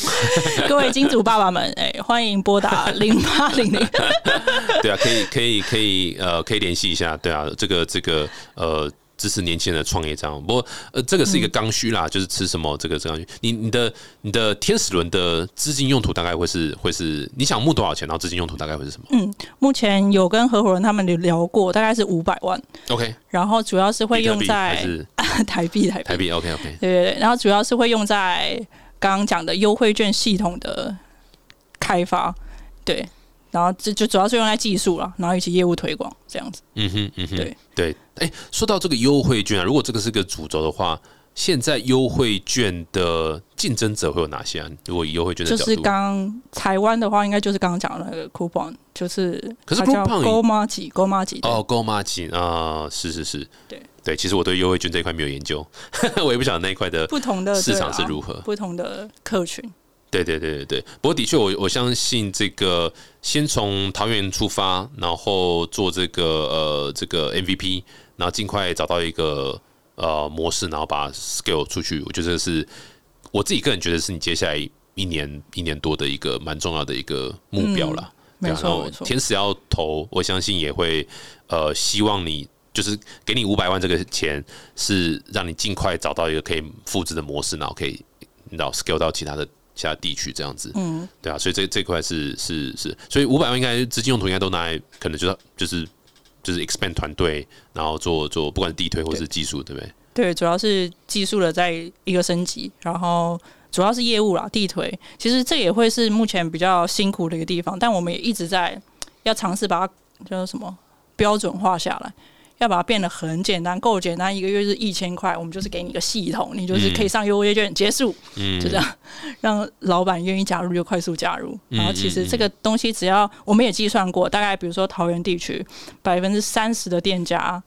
[SPEAKER 3] 各位金主爸爸们，哎，欢迎拨打零八零零。
[SPEAKER 2] 对啊，可以可以可以呃，可以联系一下。对啊，这个这个呃。支持年轻人的创业这样。不过呃，这个是一个刚需啦，就是吃什么这个这样。你你的你的天使轮的资金用途大概会是会是你想募多少钱，然后资金用途大概会是什么？
[SPEAKER 3] 嗯，目前有跟合伙人他们聊过，大概是五百万。
[SPEAKER 2] OK，
[SPEAKER 3] 然后主要是会用在 台币台币
[SPEAKER 2] 台币 OK OK
[SPEAKER 3] 对对对，然后主要是会用在刚刚讲的优惠券系统的开发，对。然后这就主要是用在技术了，然后以及业务推广这样子。
[SPEAKER 2] 嗯哼，嗯哼，
[SPEAKER 3] 对
[SPEAKER 2] 对。哎，说到这个优惠券啊，如果这个是个主轴的话，现在优惠券的竞争者会有哪些啊？如果以优惠券的
[SPEAKER 3] 就是刚台湾的话，应该就是刚刚讲的那个 coupon，就是
[SPEAKER 2] 可是 coupon
[SPEAKER 3] 勾妈几勾妈几
[SPEAKER 2] 哦，勾妈几啊，是是是，
[SPEAKER 3] 对
[SPEAKER 2] 对。其实我对优惠券这一块没有研究，我也不晓得那一块的
[SPEAKER 3] 不同的
[SPEAKER 2] 市场是如何，
[SPEAKER 3] 不同的客群。
[SPEAKER 2] 对对对对对，不过的确，我我相信这个先从桃园出发，然后做这个呃这个 MVP，然后尽快找到一个呃模式，然后把 scale 出去。我觉得是我自己个人觉得是你接下来一年一年多的一个蛮重要的一个目标了。
[SPEAKER 3] 没错没错，
[SPEAKER 2] 天使要投，我相信也会呃希望你就是给你五百万这个钱，是让你尽快找到一个可以复制的模式，然后可以你知道 scale 到其他的。其他地区这样子，
[SPEAKER 3] 嗯，
[SPEAKER 2] 对啊，所以这这块是是是，所以五百万应该资金用途应该都拿来，可能就是就是就是 expand 团队，然后做做不管是地推或是技术，对不对？
[SPEAKER 3] 对，主要是技术的在一个升级，然后主要是业务啦，地推，其实这也会是目前比较辛苦的一个地方，但我们也一直在要尝试把它叫什么标准化下来。要把它变得很简单，够简单，一个月是一千块，我们就是给你一个系统，你就是可以上优惠券结束，嗯就这样，让老板愿意加入就快速加入。然后其实这个东西只要我们也计算过，大概比如说桃园地区百分之三十的店家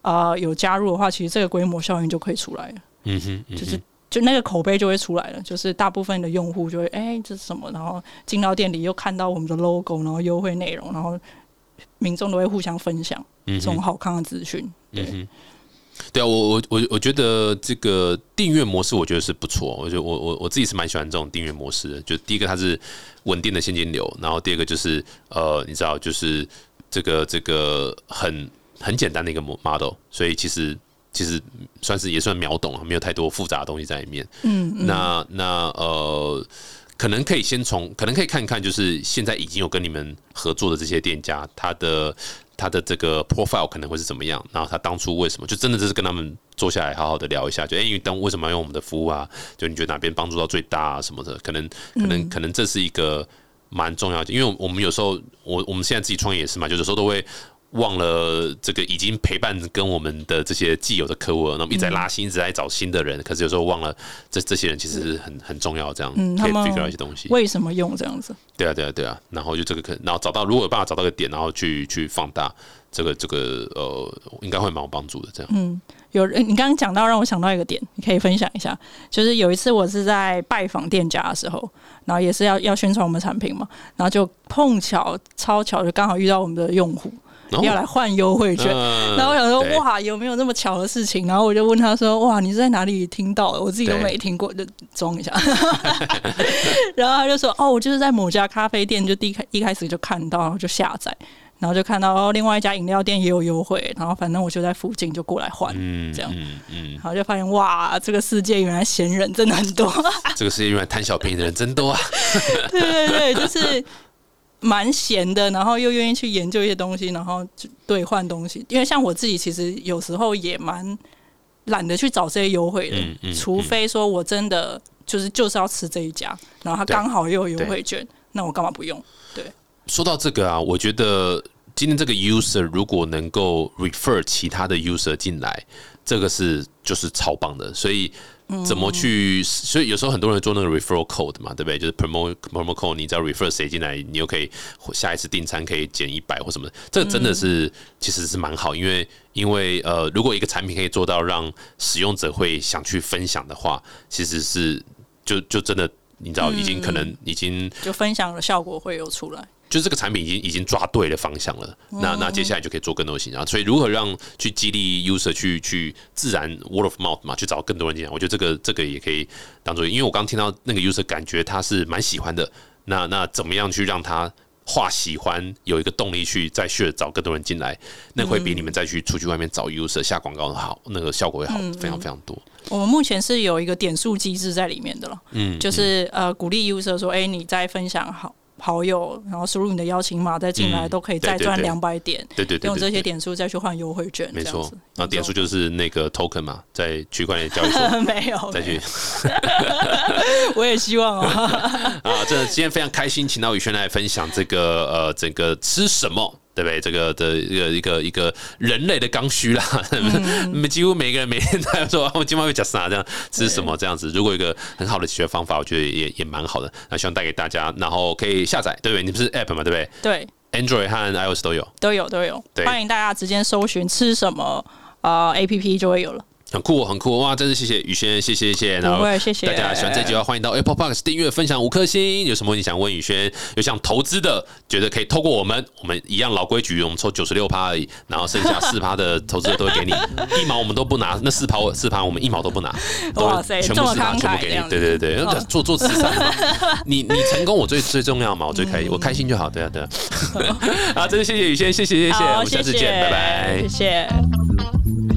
[SPEAKER 3] 啊有加入的话，其实这个规模效应就可以出来了。
[SPEAKER 2] 嗯哼，
[SPEAKER 3] 就是就那个口碑就会出来了，就是大部分的用户就会哎这是什么，然后进到店里又看到我们的 logo，然后优惠内容，然后。民众都会互相分享这种好看的资讯。对，
[SPEAKER 2] 对啊，我我我我觉得这个订阅模式，我觉得是不错。我觉得我我我自己是蛮喜欢这种订阅模式的。就第一个，它是稳定的现金流；然后第二个就是呃，你知道，就是这个这个很很简单的一个 model。所以其实其实算是也算秒懂啊，没有太多复杂的东西在里面。
[SPEAKER 3] 嗯，
[SPEAKER 2] 那那呃。可能可以先从，可能可以看看，就是现在已经有跟你们合作的这些店家，他的他的这个 profile 可能会是怎么样？然后他当初为什么就真的就是跟他们坐下来好好的聊一下，就哎，因为当为什么要用我们的服务啊？就你觉得哪边帮助到最大啊什么的？可能可能可能这是一个蛮重要的，因为我们有时候我我们现在自己创业也是嘛，就有时候都会。忘了这个已经陪伴跟我们的这些既有的客户，那么一直在拉新，一直在找新的人。可是有时候忘了，这这些人其实很很重要，这样嗯可以 figure 一些东西。
[SPEAKER 3] 为什么用这样子？
[SPEAKER 2] 对啊，对啊，对啊。然后就这个可，然后找到如果有办法找到个点，然后去去放大这个这个呃，应该会蛮有帮助的。这样，
[SPEAKER 3] 嗯，有人你刚刚讲到让我想到一个点，你可以分享一下。就是有一次我是在拜访店家的时候，然后也是要要宣传我们产品嘛，然后就碰巧超巧，就刚好遇到我们的用户。要来换优惠券，然后我想说哇，有没有那么巧的事情？然后我就问他说哇，你是在哪里听到的？我自己都没听过，就装一下。然后他就说哦，我就是在某家咖啡店，就第一开一开始就看到，然后就下载，然后就看到哦，另外一家饮料店也有优惠，然后反正我就在附近就过来换，嗯这样，嗯，然后就发现哇，这个世界原来闲人真的很多，
[SPEAKER 2] 这个世界原来贪小便宜的人真多啊！
[SPEAKER 3] 对对对，就是。蛮闲的，然后又愿意去研究一些东西，然后兑换东西。因为像我自己，其实有时候也蛮懒得去找这些优惠的，除非说我真的就是就是要吃这一家，然后他刚好又有优惠券，那我干嘛不用？对。
[SPEAKER 2] 说到这个啊，我觉得今天这个 user 如果能够 refer 其他的 user 进来，这个是就是超棒的，所以。怎么去？所以有时候很多人做那个 referral code 嘛，对不对？就是 promo promo code，你只要 refer 谁进来，你又可以下一次订餐可以减一百或什么。这个真的是其实是蛮好，因为因为呃，如果一个产品可以做到让使用者会想去分享的话，其实是就就真的你知道，已经可能已经
[SPEAKER 3] 就分享的效果会有出来。
[SPEAKER 2] 就是这个产品已经已经抓对了方向了，那那接下来就可以做更多的形象。所以如何让去激励 user 去去自然 word of mouth 嘛，去找更多人进来，我觉得这个这个也可以当做。因为我刚听到那个 user 感觉他是蛮喜欢的，那那怎么样去让他化喜欢有一个动力去再去找更多人进来，那会比你们再去出去外面找 user 下广告好，那个效果会好非常非常多。
[SPEAKER 3] 我们目前是有一个点数机制在里面的了，嗯，就是呃鼓励 user 说，哎，你在分享好。好友，然后输入你的邀请码再进来，都可以再赚两百点。
[SPEAKER 2] 对对对，
[SPEAKER 3] 用这些点数再去换优惠券。
[SPEAKER 2] 没错，然后点数就是那个 token 嘛，在区块链交易所
[SPEAKER 3] 没有
[SPEAKER 2] 再去。
[SPEAKER 3] 我也希望 啊。
[SPEAKER 2] 啊，这今天非常开心，请到宇轩来分享这个呃，整个吃什么。对不对？这个的一个一个一个人类的刚需啦，几乎每个人每天都在说，我今晚会讲啥？这样吃什么？这样子，如果一个很好的解决方法，我觉得也也蛮好的。那希望带给大家，然后可以下载，对不对？你不是 App 嘛，对不对？
[SPEAKER 3] 对
[SPEAKER 2] ，Android 和 iOS 都有，
[SPEAKER 3] 都有都有。欢迎大家直接搜寻吃什么啊，App 就会有了。
[SPEAKER 2] 很酷，很酷哇！真是谢谢宇轩，谢谢谢谢。
[SPEAKER 3] 然后谢谢
[SPEAKER 2] 大家喜欢这集的话，欢迎到 Apple Park 订阅、分享五颗星。有什么问题想问宇轩？有想投资的，觉得可以透过我们，我们一样老规矩，我们抽九十六趴而已，然后剩下四趴的投资者都会给你 一毛，我们都不拿。那四趴四趴我们一毛都不拿，
[SPEAKER 3] 哇塞，
[SPEAKER 2] 全部四趴全部给你。对对对，做做慈善嘛。你你成功，我最最重要嘛，我最开心，我开心就好。对啊对啊。啊，真的谢谢宇轩，谢谢谢谢，我们下次见，拜拜，
[SPEAKER 3] 谢谢。